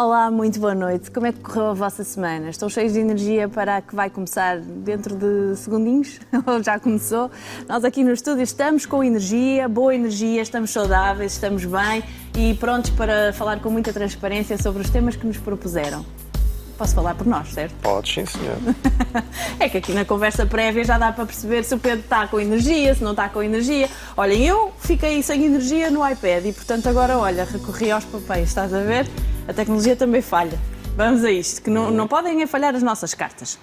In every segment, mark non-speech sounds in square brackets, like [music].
Olá, muito boa noite. Como é que correu a vossa semana? Estão cheios de energia para a que vai começar dentro de segundinhos? [laughs] Ou já começou? Nós aqui no estúdio estamos com energia, boa energia, estamos saudáveis, estamos bem e prontos para falar com muita transparência sobre os temas que nos propuseram. Posso falar por nós, certo? [laughs] Pode, sim, senhor. é que aqui na conversa prévia já dá para perceber se o Pedro está com energia, se não está com energia. Olhem, eu fiquei sem energia no iPad e, portanto, agora, olha, recorri aos papéis, estás a ver? A tecnologia também falha. Vamos a isto, que não, não podem falhar as nossas cartas.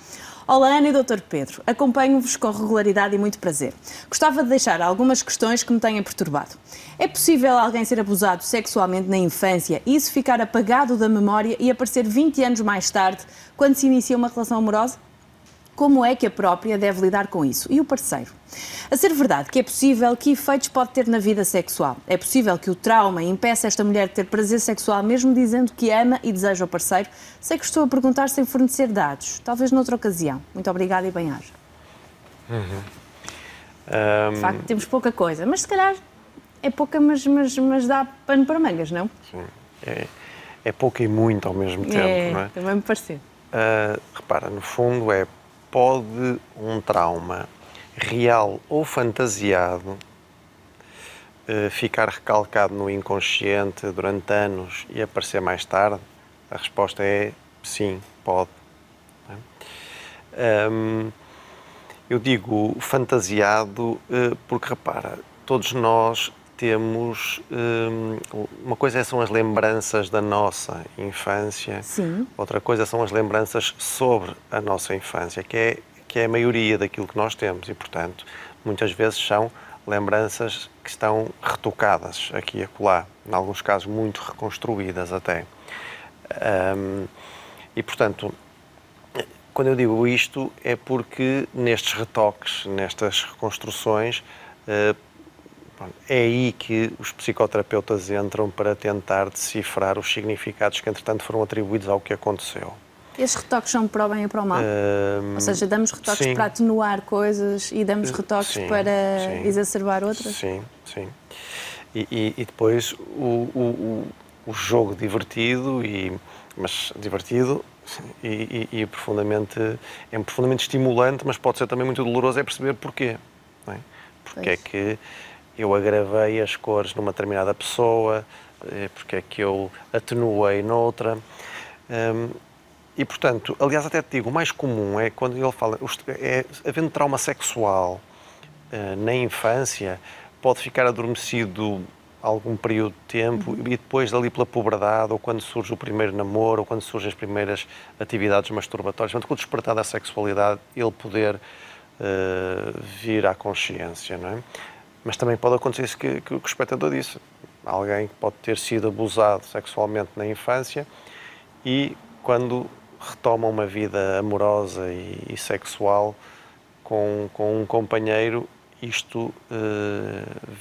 Olá, Ana e Dr. Pedro. Acompanho-vos com regularidade e muito prazer. Gostava de deixar algumas questões que me têm perturbado. É possível alguém ser abusado sexualmente na infância e isso ficar apagado da memória e aparecer 20 anos mais tarde, quando se inicia uma relação amorosa? Como é que a própria deve lidar com isso? E o parceiro? A ser verdade que é possível, que efeitos pode ter na vida sexual? É possível que o trauma impeça esta mulher de ter prazer sexual, mesmo dizendo que ama e deseja o parceiro? Sei que estou a perguntar sem fornecer dados. Talvez noutra ocasião. Muito obrigada e bem-aja. Uhum. Um... De facto, temos pouca coisa, mas se calhar é pouca, mas, mas, mas dá pano para mangas, não? Sim. É, é pouca e muito ao mesmo tempo, é, não é? Também me pareceu. Uh, repara, no fundo é pode um trauma real ou fantasiado eh, ficar recalcado no inconsciente durante anos e aparecer mais tarde? A resposta é sim, pode. Um, eu digo fantasiado eh, porque, repara, todos nós temos. uma coisa são as lembranças da nossa infância, Sim. outra coisa são as lembranças sobre a nossa infância, que é, que é a maioria daquilo que nós temos e, portanto, muitas vezes são lembranças que estão retocadas aqui e acolá, em alguns casos muito reconstruídas até. Um, e, portanto, quando eu digo isto é porque nestes retoques, nestas reconstruções, uh, é aí que os psicoterapeutas entram para tentar decifrar os significados que, entretanto, foram atribuídos ao que aconteceu. Estes retoques são para o bem e para o mal? Ou seja, damos retoques sim. para atenuar coisas e damos retoques sim, para sim. exacerbar outras? Sim, sim. E, e, e depois o, o, o, jogo divertido, e, mas divertido e, e, profundamente, é profundamente estimulante, mas pode ser também muito doloroso, é perceber porquê. É? Porque pois. é que eu agravei as cores numa determinada pessoa, eh, porque é que eu atenuei noutra. Um, e, portanto, aliás, até te digo, o mais comum é quando ele fala, é, havendo trauma sexual uh, na infância, pode ficar adormecido algum período de tempo uhum. e depois dali pela puberdade, ou quando surge o primeiro namoro, ou quando surgem as primeiras atividades masturbatórias, portanto, com o despertar da sexualidade, ele poder uh, vir à consciência, não é? Mas também pode acontecer isso que, que o espectador disse. Alguém que pode ter sido abusado sexualmente na infância e quando retoma uma vida amorosa e, e sexual com, com um companheiro, isto uh,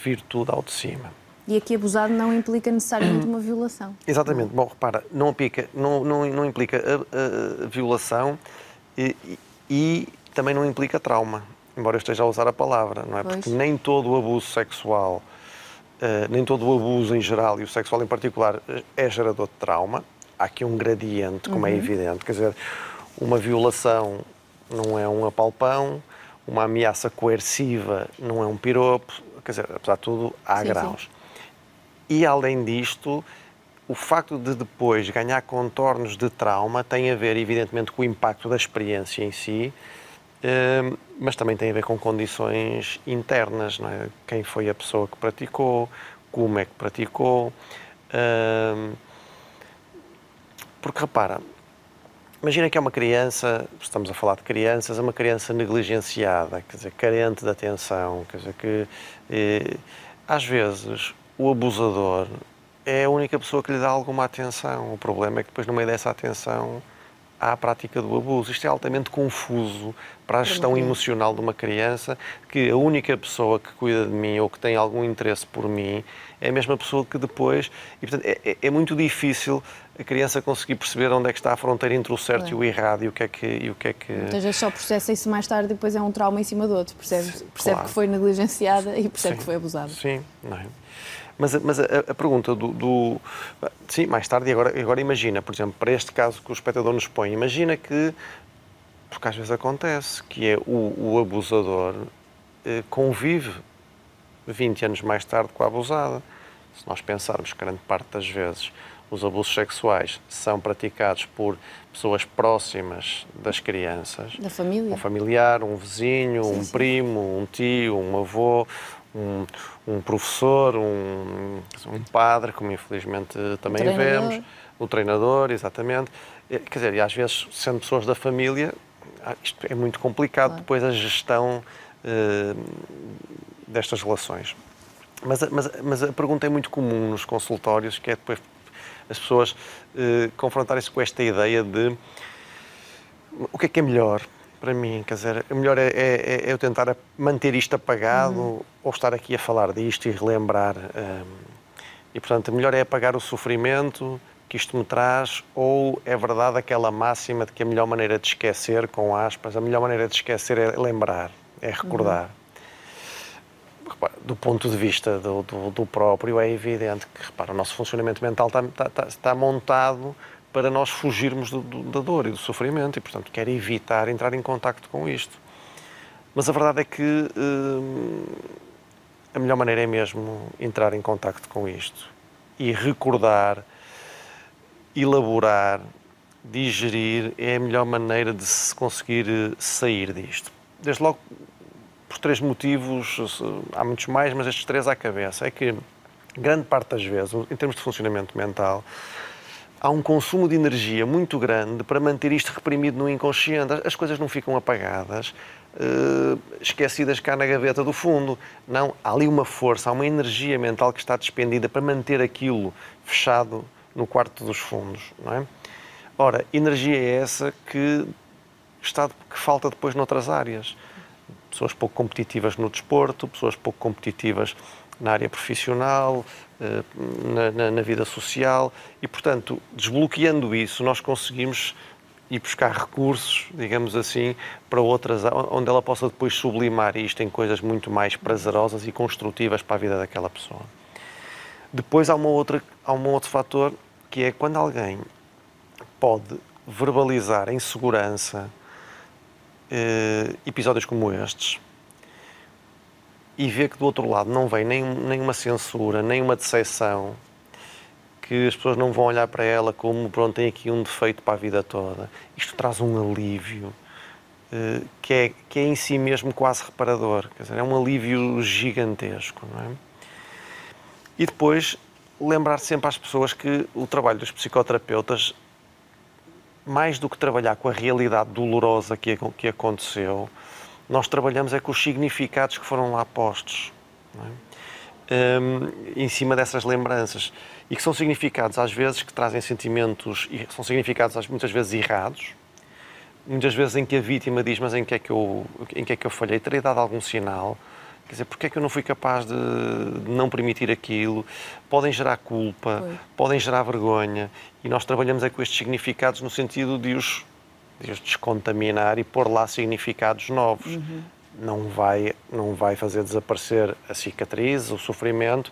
vir tudo ao de cima. E aqui abusado não implica necessariamente uma violação. [clears throat] Exatamente. Bom, repara, não, implica, não, não, não implica a, a violação e, e, também não implica trauma embora eu esteja a usar a palavra, não é? Pois. Porque nem todo o abuso sexual, uh, nem todo o abuso em geral e o sexual em particular eh, é gerador de trauma. Há aqui um gradiente, como é uhum. é evidente. Quer dizer, uma violação não é um apalpão, uma ameaça coerciva não é um piropo, quer dizer, apesar de tudo, há sim, graus. Sim. E além disto, o facto de depois ganhar contornos de trauma tem a ver, evidentemente, com o impacto da experiência em si, mas também tem a ver com condições internas, é? Quem foi a pessoa que praticou, como é que praticou. Porque repara, imagina que é uma criança, estamos a falar de crianças, é uma criança negligenciada, quer dizer, carente de atenção, quer dizer, que eh, às vezes o abusador é a única pessoa que lhe dá alguma atenção. O problema é que depois, no meio dessa atenção, à prática do abuso. Isto é altamente confuso para a gestão emocional de uma criança, que a única pessoa que cuida de mim ou que tem algum interesse por mim é a mesma pessoa que depois. E, portanto, é, é, é muito difícil a criança conseguir perceber onde é que está a fronteira entre o certo é. e o errado e o que é que. E o que, é que... Muitas vezes só processa isso mais tarde e depois é um trauma em cima do outro. Percebe, percebe claro. que foi negligenciada e percebe Sim. que foi abusada. Sim, não é? Mas, mas a, a pergunta do, do, Sim, mais tarde, e agora, agora imagina, por exemplo, para este caso que o espectador nos põe, imagina que, porque às vezes acontece, que é o, o abusador eh, convive 20 anos mais tarde com a abusada. Se nós pensarmos que grande parte das vezes os abusos sexuais são praticados por pessoas próximas das crianças. Da família. Um familiar, um vizinho, sim, um sim. primo, um tio, um avô, um, um professor, um, um, padre, como infelizmente também o vemos, o treinador, exatamente. Quer dizer, e às vezes, sendo pessoas da família, ah, isto é muito complicado claro. depois a gestão uh, destas relações. Mas, mas, mas a pergunta é muito comum nos consultórios, que é depois as pessoas uh, confrontarem-se com esta ideia de o que é que é melhor para mim? Quer dizer, o melhor é, é, é eu tentar manter isto apagado uhum. ou estar aqui a falar disto e relembrar. Um, e, portanto, o melhor é apagar o sofrimento que isto me traz ou é verdade aquela máxima de que a melhor maneira de esquecer, com aspas, a melhor maneira de esquecer é lembrar, é recordar. Uhum do ponto de vista do, do, do, próprio, é evidente que repara, o nosso funcionamento mental está, está, está montado para nós fugirmos do, da dor e do sofrimento e, portanto, quer evitar entrar em contacto com isto. Mas a verdade é que hum, a melhor maneira é mesmo entrar em contacto com isto e recordar, elaborar, digerir é a melhor maneira de se conseguir eh, sair disto. Desde logo por três motivos, há muitos mais, mas estes três à cabeça. É que, grande parte das vezes, em termos de funcionamento mental, há um consumo de energia muito grande para manter isto reprimido no inconsciente. As coisas não ficam apagadas, uh, esquecidas cá na gaveta do fundo. Não, há ali uma força, há uma energia mental que está despendida para manter aquilo fechado no quarto dos fundos, não é? Ora, energia é essa que, está, que falta depois noutras áreas pessoas pouco competitivas no desporto, pessoas pouco competitivas na área profissional, na, na, na, vida social e, portanto, desbloqueando isso, nós conseguimos ir buscar recursos, digamos assim, para outras, onde ela possa depois sublimar isto em coisas muito mais prazerosas e construtivas para a vida daquela pessoa. Depois há, uma outra, há um outro fator que é quando alguém pode verbalizar em segurança, uh, episódios como estes e ver que do outro lado não vem nem, nem uma censura, nem uma decepção, que as pessoas não vão olhar para ela como, pronto, tem aqui um defeito para a vida toda. Isto traz um alívio uh, que, é, que é em si mesmo quase reparador. Quer dizer, é um alívio gigantesco, não é? E depois lembrar sempre às pessoas que o trabalho dos psicoterapeutas mais do que trabalhar com a realidade dolorosa que, que aconteceu, nós trabalhamos é com os significados que foram lá postos. É? Um, em cima dessas lembranças. E que são significados, às vezes, que trazem sentimentos, são significados, muitas vezes, errados, muitas vezes em que a vítima diz, mas em que é que eu, em que é que eu falhei? Terei dado algum sinal? Quer dizer, porque é que eu não fui capaz de, de não permitir aquilo? Podem gerar culpa, podem gerar vergonha. E nós trabalhamos é com estes significados no sentido de os, de descontaminar e pôr lá significados novos. Uhum. Não, vai, não vai fazer desaparecer a cicatriz, o sofrimento,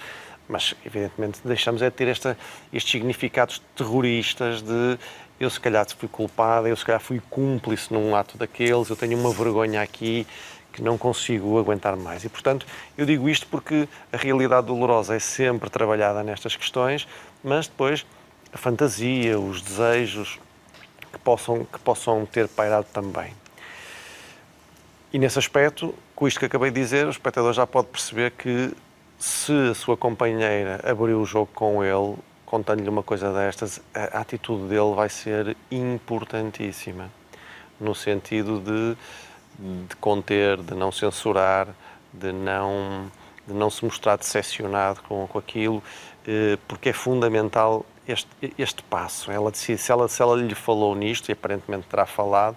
mas evidentemente deixamos é de ter esta, estes significados terroristas de eu se calhar fui culpada, eu se calhar fui cúmplice num ato daqueles, eu tenho uma vergonha aqui que não consigo aguentar mais. E, portanto, eu digo isto porque a realidade dolorosa é sempre trabalhada nestas questões, mas depois a fantasia, os desejos que possam, que possam ter pairado também. E nesse aspecto, com isto que acabei de dizer, o espectador já pode perceber que se a sua companheira abriu o jogo com ele, contando-lhe uma coisa destas, a atitude dele vai ser importantíssima, no sentido de de conter, de não censurar, de não, de não se mostrar decepcionado com, com aquilo, eh, porque é fundamental este, este passo. Ela decide, se ela, se ela lhe falou nisto, e aparentemente terá falado,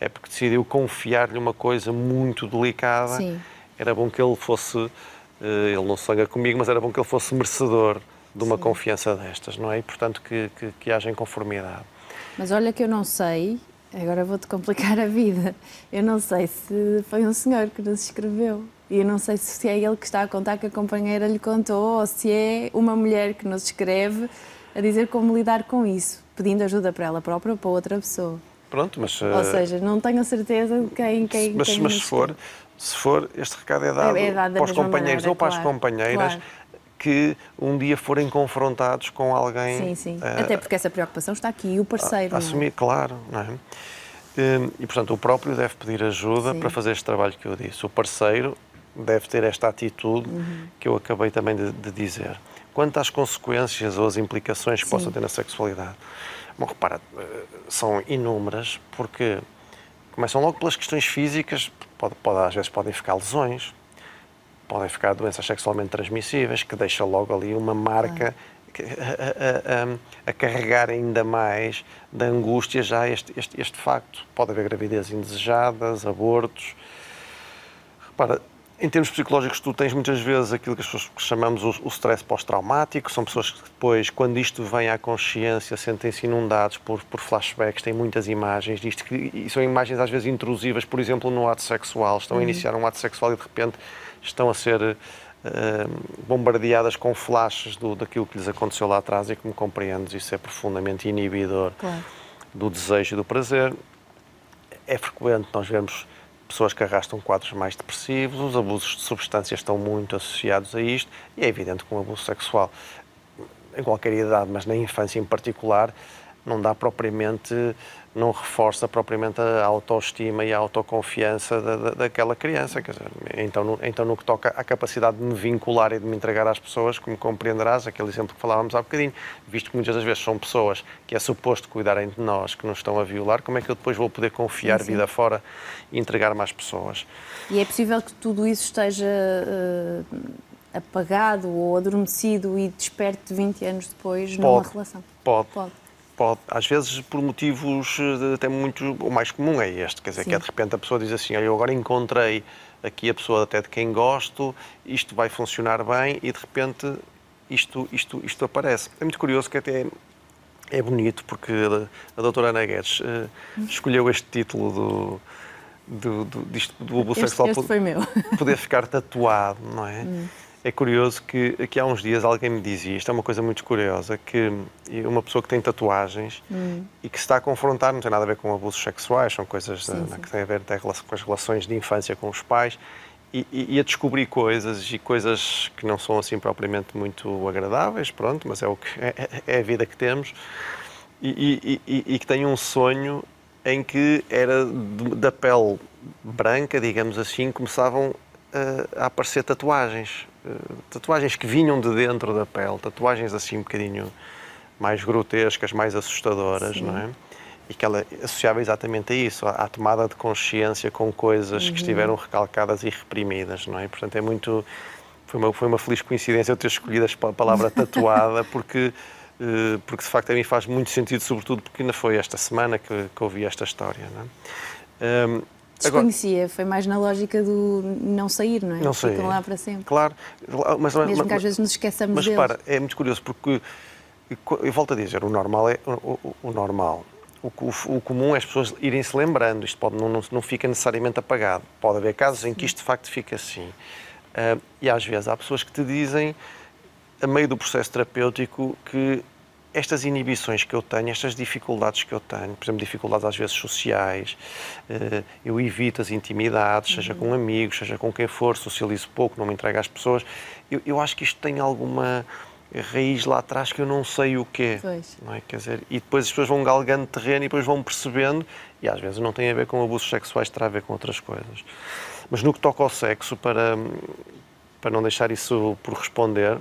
é porque decidiu confiar-lhe uma coisa muito delicada. Sim. Era bom que ele fosse, eh, ele não sonha comigo, mas era bom que ele fosse merecedor de uma Sim. confiança destas, não é? E, portanto, que, que, que haja em conformidade. Mas olha que eu não sei, Agora vou-te complicar a vida. Eu não sei se foi um senhor que nos escreveu. E eu não sei se é ele que está a contar que a companheira lhe contou ou se é uma mulher que nos escreve a dizer como lidar com isso, pedindo ajuda para ela própria ou para outra pessoa. Pronto, mas. Ou uh, seja, não tenho a certeza de quem. quem mas quem mas se for, se for, este recado é dado, é dado para os companheiros maneira, ou para claro, as companheiras. Claro. Que um dia forem confrontados com alguém. Sim, sim. Uh, Até porque essa preocupação está aqui, e o parceiro. A, assumir, é? claro, não é? Hum, e, portanto, o próprio deve pedir ajuda sim. para fazer este trabalho que eu disse. O parceiro deve ter esta atitude uhum. que eu acabei também de, de, dizer. Quanto às consequências ou as implicações que sim. possam ter na sexualidade, bom, repara, eh, são inúmeras, porque começam logo pelas questões físicas, pode, pode, às vezes podem ficar lesões, podem ficar doenças sexualmente transmissíveis, que deixa logo ali uma marca a, a, a, carregar ainda mais da angústia já este, este, este facto. Pode haver gravidez indesejadas, abortos. Repara, em termos psicológicos, tu tens muitas vezes aquilo que as pessoas chamamos o, o stress pós-traumático. São pessoas que depois, quando isto vem à consciência, sentem-se inundados por, por flashbacks, têm muitas imagens disto, que, e são imagens às vezes intrusivas, por exemplo, no ato sexual. Estão uhum. a iniciar um ato sexual e de repente estão a ser uh, bombardeadas com flashes do, daquilo que lhes aconteceu lá atrás e como compreendes, isso é profundamente inibidor claro. do desejo e do prazer. É frequente nós vemos pessoas que arrastam quadros mais depressivos, os abusos de substâncias estão muito associados a isto e é evidente que um abuso sexual, em qualquer idade, mas na infância em particular, não dá propriamente, não reforça propriamente a autoestima e a autoconfiança da, da, daquela criança. Dizer, então, no, então, no que toca à capacidade de me vincular e de me entregar às pessoas, como compreenderás, aquele exemplo que falávamos há bocadinho, visto que muitas das vezes são pessoas que é suposto cuidarem de nós, que nos estão a violar, como é que eu depois vou poder confiar sim, sim. vida fora e entregar-me às pessoas? E é possível que tudo isso esteja. Uh apagado ou adormecido e desperte 20 anos depois pode, numa relação? Pode. pode pode, às vezes por motivos eh, até muito, o mais comum é este, quer dizer, Sim. que é de repente a pessoa diz assim, olha, eu agora encontrei aqui a pessoa até de quem gosto, isto vai funcionar bem e de repente isto, isto, isto aparece. É muito curioso que até é bonito porque a, doutora Ana Guedes uh, escolheu este título do, do, do, disto, do abuso este, sexual este meu. poder ficar tatuado, não é? Hum. É curioso que há uns dias alguém me dizia, isto é uma coisa muito curiosa, que uma pessoa que tem tatuagens hum. e que se está a confrontar, não tem nada a ver com abusos sexuais, são coisas sim, sim. que têm a ver até com as relações de infância com os pais, e, e, a descobrir coisas e coisas que não são assim propriamente muito agradáveis, pronto, mas é, o que, é, é a vida que temos, e, e, e que tem um sonho em que era da pele branca, digamos assim, começavam a aparecer tatuagens. Tatuagens que vinham de dentro da pele, tatuagens assim um bocadinho mais grotescas, mais assustadoras, Sim. não é? E que ela associava exatamente a isso, à tomada de consciência com coisas uhum. que estiveram recalcadas e reprimidas, não é? Portanto, é muito. Foi uma, foi uma feliz coincidência eu ter escolhido a palavra [laughs] tatuada, porque, eh, porque de facto a mim faz muito sentido, sobretudo porque ainda foi esta semana que, que ouvi esta história, não é? Um, Desconhecia, foi mais na lógica do não sair, não é? Não sair. Ficam lá para sempre. Claro. Mas, Mesmo mas, que às vezes nos esqueçamos mas, deles. Mas para, é muito curioso porque, eu volto a dizer, o normal é o, o, o normal. O, o, comum é as pessoas irem se lembrando, isto pode, não, não, não fica necessariamente apagado. Pode haver casos em que isto de facto fica assim. Uh, e às vezes há pessoas que te dizem, a meio do processo terapêutico, que estas inibições que eu tenho, estas dificuldades que eu tenho, por exemplo, dificuldades às vezes sociais, eh, eu evito as intimidades, uhum. seja com amigos, seja com quem for, socializo pouco, não me entrego às pessoas. Eu, eu acho que isto tem alguma raiz lá atrás que eu não sei o quê. Pois. Não é? Quer dizer, e depois as pessoas vão galgando terreno e depois vão percebendo, e às vezes não tem a ver com abusos sexuais, terá a ver com outras coisas. Mas no que toca ao sexo, para, para não deixar isso por responder,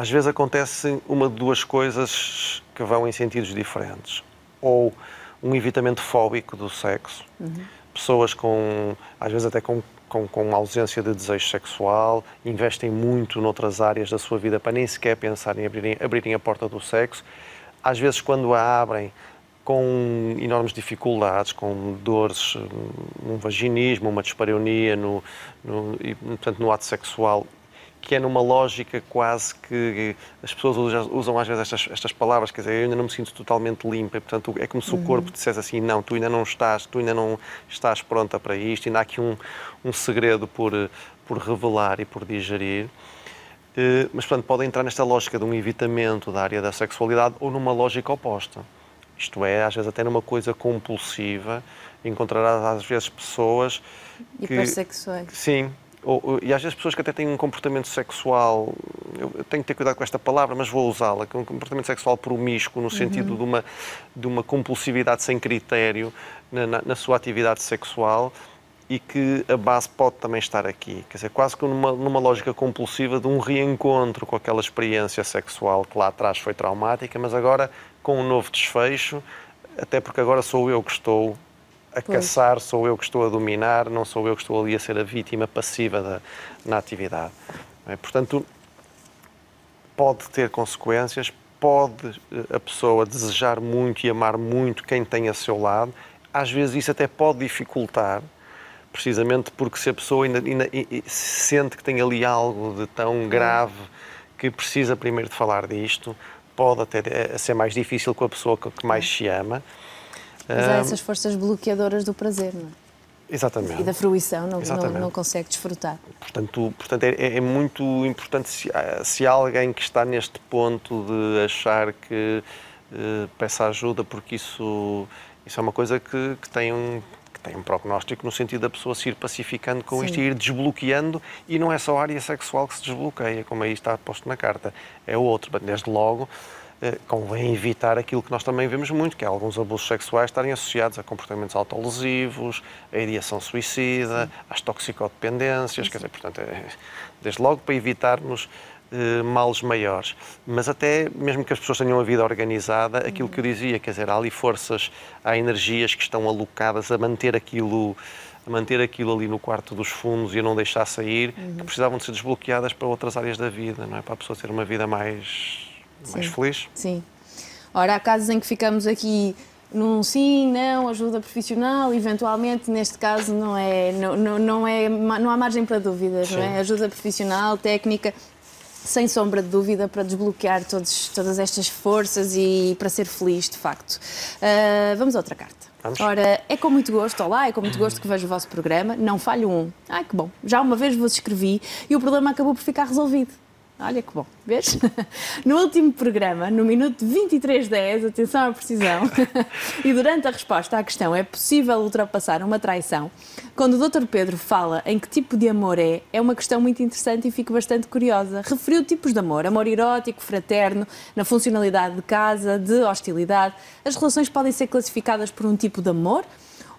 às vezes acontece uma de duas coisas que vão em sentidos diferentes. Ou um evitamento fóbico do sexo, uhum. pessoas com, às vezes até com, com, com ausência de desejo sexual, investem muito noutras áreas da sua vida para nem sequer pensar em abrirem, abrirem a porta do sexo. Às vezes, quando a abrem, com enormes dificuldades, com dores, um vaginismo, uma dispareunia no, no, e, portanto, no ato sexual que é numa lógica quase que as pessoas usam, usam às vezes estas, estas, palavras, quer dizer, eu ainda não me sinto totalmente limpa, e, portanto é como se uhum. o corpo dissesse assim, não, tu ainda não estás, tu ainda não estás pronta para isto, ainda há aqui um, um segredo por, por revelar e por digerir. Eh, mas, portanto, pode entrar nesta lógica de um evitamento da área da sexualidade ou numa lógica oposta. Isto é, às vezes até numa coisa compulsiva, encontrarás às vezes pessoas que... Hipersexuais. Sim, ou, e às vezes pessoas que até têm um comportamento sexual, eu tenho que ter cuidado com esta palavra, mas vou usá-la, que é um comportamento sexual promíscuo, no sentido uhum. de, uma, de uma compulsividade sem critério na, na, na, sua atividade sexual e que a base pode também estar aqui. Quer dizer, quase que numa, numa lógica compulsiva de um reencontro com aquela experiência sexual que lá atrás foi traumática, mas agora com um novo desfecho, até porque agora sou eu que estou a pois. caçar, sou eu que estou a dominar, não sou eu que estou ali a ser a vítima passiva da, na atividade. É? Portanto, pode ter consequências, pode eh, a pessoa desejar muito e amar muito quem tem a seu lado, às vezes isso até pode dificultar, precisamente porque se a pessoa ainda, ainda, ainda sente que tem ali algo de tão grave que precisa primeiro de falar disto, pode até eh, ser mais difícil com a pessoa que mais se ama. Mas há essas forças bloqueadoras do prazer, não é? Exatamente. E da fruição, não, não, não, consegue desfrutar. Portanto, portanto é, é muito importante se, se há alguém que está neste ponto de achar que uh, peça ajuda, porque isso, isso é uma coisa que, que tem um que tem um prognóstico no sentido da pessoa se ir pacificando com Sim. isto e ir desbloqueando, e não é só a área sexual que se desbloqueia, como aí está posto na carta, é o outro. Desde logo, eh, convém evitar aquilo que nós também vemos muito, que é alguns abusos sexuais estarem associados a comportamentos autolesivos, a ideação suicida, às toxicodependências, Sim. quer dizer, portanto, é, desde logo para evitarmos eh, males maiores. Mas até, mesmo que as pessoas tenham a vida organizada, aquilo que eu dizia, quer dizer, há ali forças, há energias que estão alocadas a manter aquilo a manter aquilo ali no quarto dos fundos e a não deixar sair, uhum. que precisavam de ser desbloqueadas para outras áreas da vida, não é? Para a pessoa ter uma vida mais mais sim, feliz. Sim. Ora, há casos em que ficamos aqui num sim, não, ajuda profissional, eventualmente, neste caso, não, é, não, não, não, é, não há margem para dúvidas, sim. não é? Ajuda profissional, técnica, sem sombra de dúvida, para desbloquear todos, todas estas forças e para ser feliz, de facto. Uh, vamos a outra carta. Vamos. Ora, é com muito gosto, olá, é com muito gosto que vejo o vosso programa, não falho um. Ai, que bom, já uma vez vos escrevi e o problema acabou por ficar resolvido. Olha que bom, vês? [laughs] No último programa, no minuto 23.10, atenção à precisão, [laughs] e durante a resposta à questão é possível ultrapassar uma traição, quando o Dr. Pedro fala em que tipo de amor é, é uma questão muito interessante e fico bastante curiosa. Referiu tipos de amor, amor erótico, fraterno, na funcionalidade de casa, de hostilidade. As relações podem ser classificadas por um tipo de amor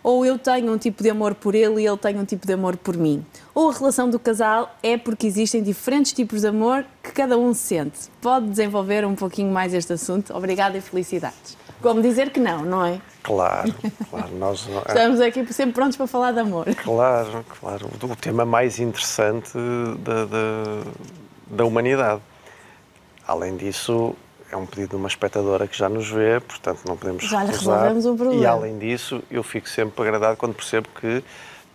ou eu tenho um tipo de amor por ele e ele tem um tipo de amor por mim. Ou a relação do casal é porque existem diferentes tipos de amor que cada um sente. Pode desenvolver um pouquinho mais este assunto? Obrigada e felicidades. Como dizer que não, não é? Claro, claro. Nós, Estamos aqui sempre prontos para falar de amor. Claro, claro. O tema mais interessante da, da, da humanidade. Além disso, é um pedido de uma espectadora que já nos vê, portanto não podemos Já lhe resolvemos um problema. E além disso, eu fico sempre agradado quando percebo que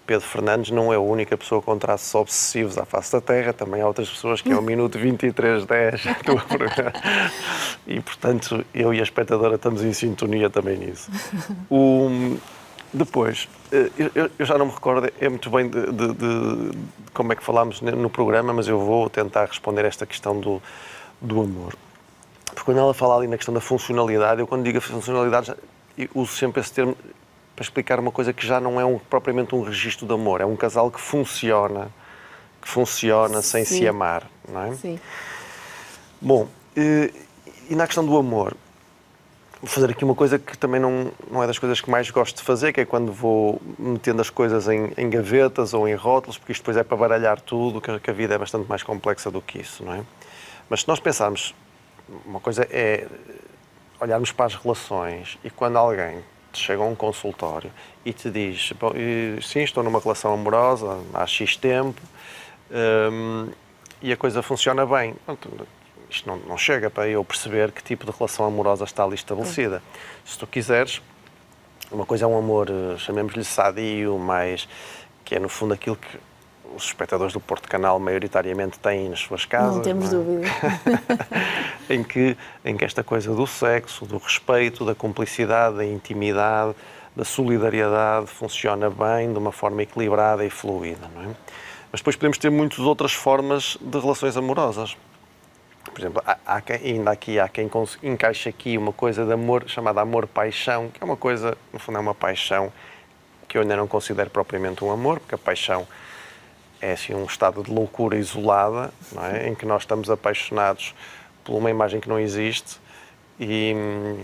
Pedro Fernandes não é a única pessoa com traços obsessivos à face da Terra, também há outras pessoas que é o [laughs] minuto 2310 [laughs] do programa. E, portanto, eu e a espectadora estamos em sintonia também nisso. O, depois, eh, eu, eu, já não me recordo é muito bem de, de, de, como é que falámos no programa, mas eu vou tentar responder esta questão do, do amor. Porque quando ela fala ali na questão da funcionalidade, eu quando digo a funcionalidade, uso sempre esse termo para explicar uma coisa que já não é um, propriamente um registro de amor, é um casal que funciona, que funciona sem Sim. se amar, não é? Sim. Bom, e, e na questão do amor, vou fazer aqui uma coisa que também não, não é das coisas que mais gosto de fazer, que é quando vou metendo as coisas em, em gavetas ou em rótulos, porque isto depois é para baralhar tudo, que a vida é bastante mais complexa do que isso, não é? Mas se nós pensarmos uma coisa é olharmos para as relações e quando alguém te chega a um consultório e te diz sim, estou numa relação amorosa há X tempo um, e a coisa funciona bem. Isto não, não, chega para eu perceber que tipo de relação amorosa está ali estabelecida. Se tu quiseres, uma coisa é um amor, chamemos-lhe sadio, mais que é no fundo aquilo que os espectadores do Porto Canal maioritariamente têm nas suas casas. Não temos não é? dúvida. [laughs] em, que, em que esta coisa do sexo, do respeito, da cumplicidade, da intimidade, da solidariedade funciona bem, de uma forma equilibrada e fluida. Não é? Mas depois podemos ter muitas outras formas de relações amorosas. Por exemplo, há, há quem, ainda aqui há quem encaixa aqui uma coisa de amor chamada amor-paixão, que é uma coisa, no fundo, é uma paixão que eu ainda não considero propriamente um amor, porque a paixão é assim um estado de loucura isolada, é? em que nós estamos apaixonados por uma imagem que não existe e,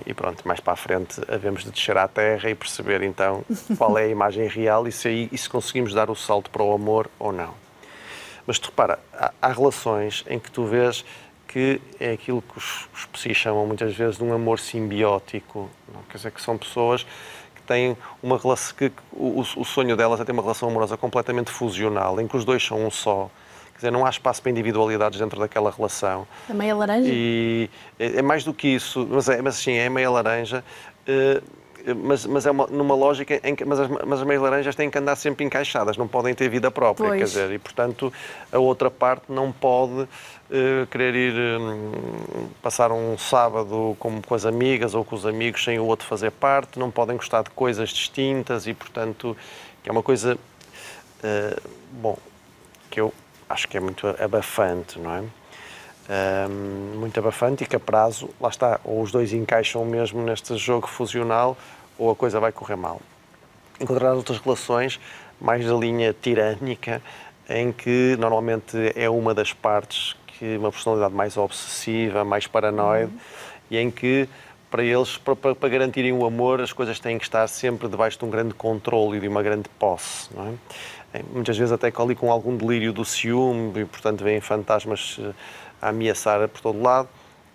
e, pronto, mais para a frente havemos de descer à terra e perceber então qual é a imagem real e se, e se conseguimos dar o salto para o amor ou não. Mas tu repara, há, há relações em que tu vês que é aquilo que os, os chamam muitas vezes de um amor simbiótico, não? quer dizer, que são pessoas que têm uma relação, que o, o sonho delas é ter uma relação amorosa completamente fusional, em que os dois são um só, quer dizer, não há espaço para individualidades dentro daquela relação. A meia laranja? E é, é mais do que isso, mas, é, mas sim, é meia laranja. Uh, mas, mas é uma, numa lógica em que mas as, mas as meias laranjas têm que andar sempre encaixadas, não podem ter vida própria, pois. quer dizer, e portanto a outra parte não pode querer ir um, passar um sábado com as amigas ou com os amigos sem o outro fazer parte, não podem gostar de coisas distintas e portanto é uma coisa uh, bom que eu acho que é muito abafante, não é? um, muito abafante e que a prazo, lá está, ou os dois encaixam mesmo neste jogo fusional ou a coisa vai correr mal. Encontrarás outras relações mais da linha tirânica, em que normalmente é uma das partes que uma personalidade mais obsessiva, mais paranoide, uhum. e em que para eles, para, para, garantirem o amor, as coisas têm que estar sempre debaixo de um grande controle e de uma grande posse. É? Muitas vezes até ali com algum delírio do ciúme e, portanto, vêm fantasmas eh, a ameaçar por todo lado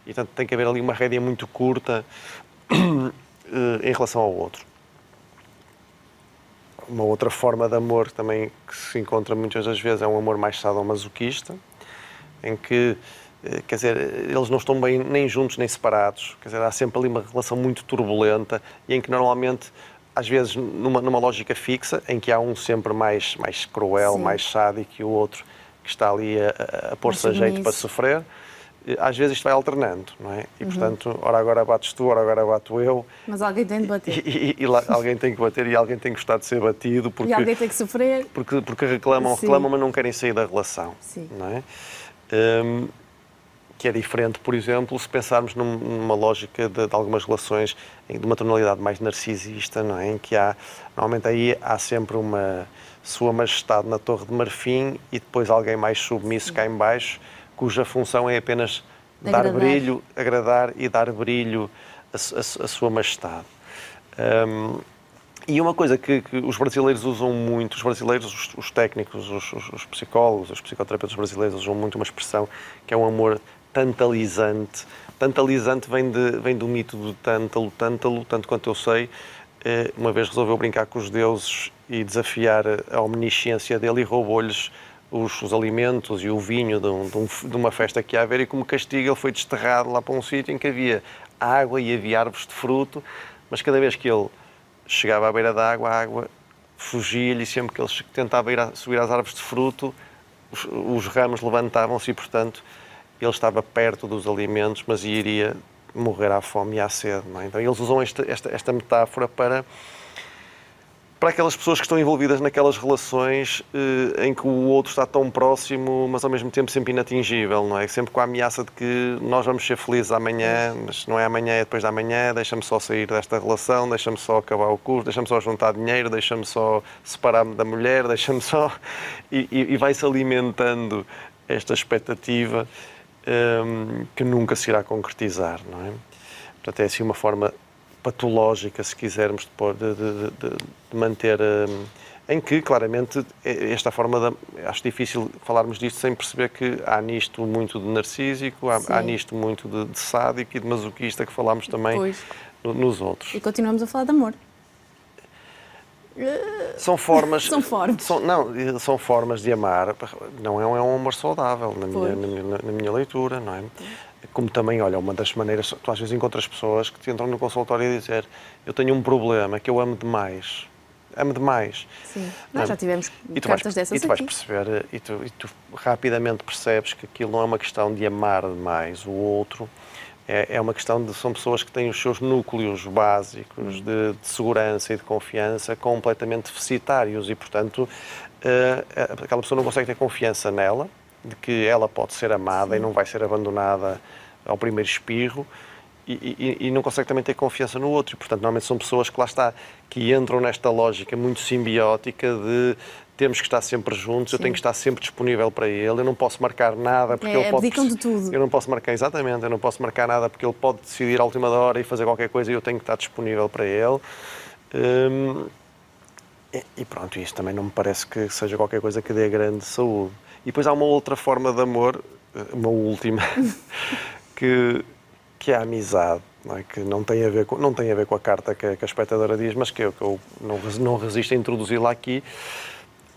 e, portanto, tem que haver ali uma rédea muito curta [coughs] eh, em relação ao outro. Uma outra forma de amor também que se encontra muitas das vezes é um amor mais sadomasoquista, em que, eh, quer dizer, eles não estão bem nem juntos nem separados, quer dizer, há sempre ali uma relação muito turbulenta e em que normalmente às vezes numa, numa lógica fixa, em que há um sempre mais, mais cruel, Sim. mais sádico e o outro que está ali a, a pôr-se a jeito para sofrer, às vezes isto vai alternando, não é? E, uhum. portanto, ora agora bates tu, ora agora bato eu. Mas alguém tem de bater. E, e, e lá, alguém tem que bater e alguém tem que gostar de ser batido. Porque, e alguém tem que sofrer. Porque, porque reclamam, Sim. reclamam, mas não querem sair da relação, Sim. não é? Um, que é diferente, por exemplo, se pensarmos numa lógica de, de, algumas relações de uma tonalidade mais narcisista, não é? Em que há, normalmente aí há sempre uma sua Majestade na Torre de Marfim e depois alguém mais submisso cá embaixo, cuja função é apenas dar brilho, agradar e dar brilho à, Sua Majestade. Um, e uma coisa que, que, os brasileiros usam muito, os brasileiros, os, os técnicos, os, os, os, psicólogos, os psicoterapeutas brasileiros usam muito uma expressão que é um amor tantalizante. Tantalizante vem, de, vem do mito do tântalo. Tântalo, tanto quanto eu sei, eh, uma vez resolveu brincar com os deuses e desafiar a omnisciência dele e roubou-lhes os, os, alimentos e o vinho de, um, de, um, de, uma festa que ia haver e como castigo ele foi desterrado lá para um sítio em que havia água e havia árvores de fruto, mas cada vez que ele chegava à beira da água, a água fugia-lhe sempre que ele tentava ir a, subir às árvores de fruto, os, os ramos levantavam-se e, portanto, ele estava perto dos alimentos, mas iria morrer à fome e à sede. É? Então, eles usam esta, esta, esta metáfora para para aquelas pessoas que estão envolvidas naquelas relações eh, em que o outro está tão próximo, mas ao mesmo tempo sempre inatingível, não é? Sempre com a ameaça de que nós vamos ser felizes amanhã, mas não é amanhã, é depois da manhã, deixa-me só sair desta relação, deixa-me só acabar o curso, deixa-me só juntar dinheiro, deixa-me só separar-me da mulher, [laughs] deixa-me só. E, e, e vai-se alimentando esta expectativa um, que nunca se irá concretizar, não é? Portanto, é assim uma forma patológica, se quisermos, de, de, de, de manter. Um, em que, claramente, é, esta forma de, acho difícil falarmos disto sem perceber que há nisto muito de narcísico, há, há nisto muito de, de, sádico e de masoquista que falámos também no, nos outros. E continuamos a falar de amor. São formas. [laughs] são formas. São, não, são formas de amar. Não é um, é um amor saudável, na minha, na minha, na, minha, leitura, não é? Como também, olha, uma das maneiras. Tu às vezes encontras pessoas que te entram no consultório e dizer: Eu tenho um problema, que eu amo demais. ame demais. Sim, nós já tivemos e tu cartas vais, dessas e tu vais aqui. perceber, e tu, e tu rapidamente percebes que aquilo não é uma questão de amar demais o outro, é, é uma questão de são pessoas que têm os seus núcleos básicos de, de segurança e de confiança completamente deficitários e, portanto, eh, aquela pessoa não consegue ter confiança nela, de que ela pode ser amada e não vai ser abandonada ao primeiro espirro. E, e- e não consegue também ter confiança no outro. E, portanto, normalmente são pessoas que lá está, que entram nesta lógica muito simbiótica de temos que estar sempre juntos, eu Sim. tenho que estar sempre disponível para ele, eu não posso marcar nada porque É, ele pode... de tudo. Eu não posso marcar, exatamente, eu não posso marcar nada porque ele pode decidir à última hora e fazer qualquer coisa e eu tenho que estar disponível para ele. Hum, e pronto, isto também não me parece que seja qualquer coisa que dê grande saúde. E depois há uma outra forma de amor, eh, uma última, [laughs] que, que é a amizade, não, é? que não tem, a ver com, não tem a ver com a carta que, a- que a espectadora diz, mas que eu, que eu não, não resisto a introduzi-la aqui,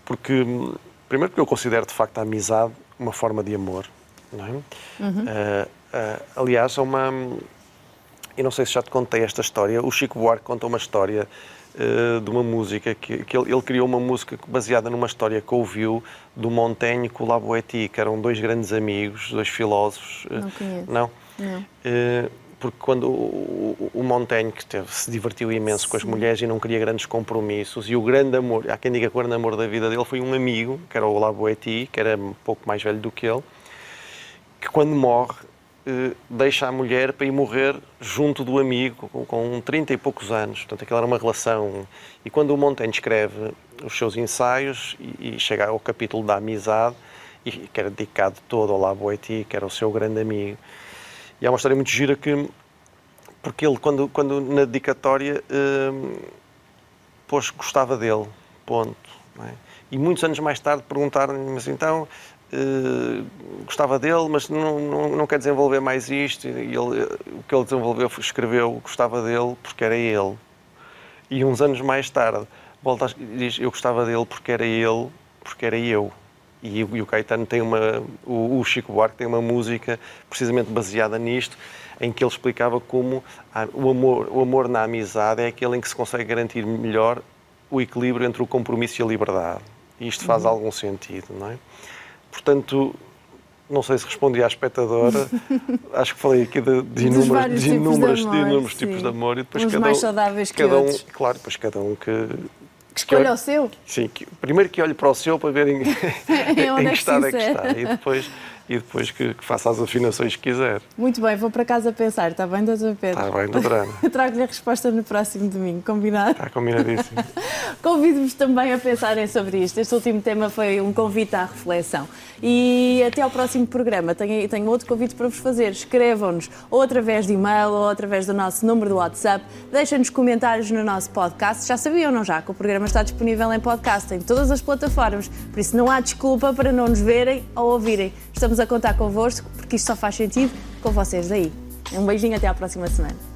porque, primeiro porque eu considero de facto a amizade uma forma de amor, não é? Ah, ah, aliás, é uma... Eu não sei se já te contei esta história. O Chico Buarque conta uma história de uma música que, que ele, ele criou uma música baseada numa história que ouviu do Montaigne com o Laboetie, que eram dois grandes amigos, dois filósofos. eh, Não conheço. Não. Não. Eh, porque quando o, o- Montaigne, que teve, se divertiu imenso com as mulheres e não queria grandes compromissos, e o grande amor, há quem diga que o grande amor da vida dele foi um amigo, que era o Laboetie, que era um pouco mais velho do que ele, que quando morre eh, deixa a mulher para ir morrer junto do amigo com, com 30 e poucos anos. Portanto, aquela era uma relação. E quando o Montaigne escreve os seus ensaios e, e chega ao capítulo da amizade, e que era dedicado todo ao Laboetie, que era o seu grande amigo. E é uma história muito gira que porque ele quando quando na dedicatória eh, gostava dele, ponto. é? E muitos anos mais tarde perguntaram-lhe, mas então, eh, gostava dele, mas não, não, não quer desenvolver mais isto. E ele, eh, o que ele desenvolveu, foi- escreveu, gostava dele porque era ele. E uns anos mais tarde, volta e diz, eu gostava dele porque era ele, porque era eu. E, o- e o Caetano tem uma, o, o Chico Buarque tem uma música precisamente baseada nisto, em que ele explicava como o amor, o amor na amizade é aquele em que se consegue garantir melhor o equilíbrio entre o compromisso e a liberdade. E isto faz algum sentido, não é? Portanto, não sei se respondi à espectadora, [laughs] acho que falei aqui de, de inúmeros, de tipos de inúmeros, de amor, inúmeros tipos de amor e depois Uns cada mais um, saudáveis que cada um, outros. Claro, depois cada um que, Que escolha o seu. Sim, que, primeiro que olhe para o seu para ver em, [laughs] em é que que estado é que está. E depois, e depois que, que faça as afinações que quiser. Muito bem, vou para casa pensar, está bem, doutor Pedro? Está bem, doutora Ana. [laughs] Trago-lhe a resposta no próximo domingo, combinado? Está combinadíssimo. [laughs] Convido-vos também a pensarem sobre isto. Este último tema foi um convite à reflexão. E até ao próximo programa. Tenho, tenho outro convite para vos fazer. Escrevam-nos ou através de e-mail ou através do nosso número do WhatsApp. Deixem-nos comentários no nosso podcast. Já sabiam, não já? Que o programa está disponível em podcast em todas as plataformas. Por isso não há desculpa para não nos verem ou ouvirem. Estamos a contar convosco porque isto só faz sentido com vocês daí. Um beijinho até à próxima semana.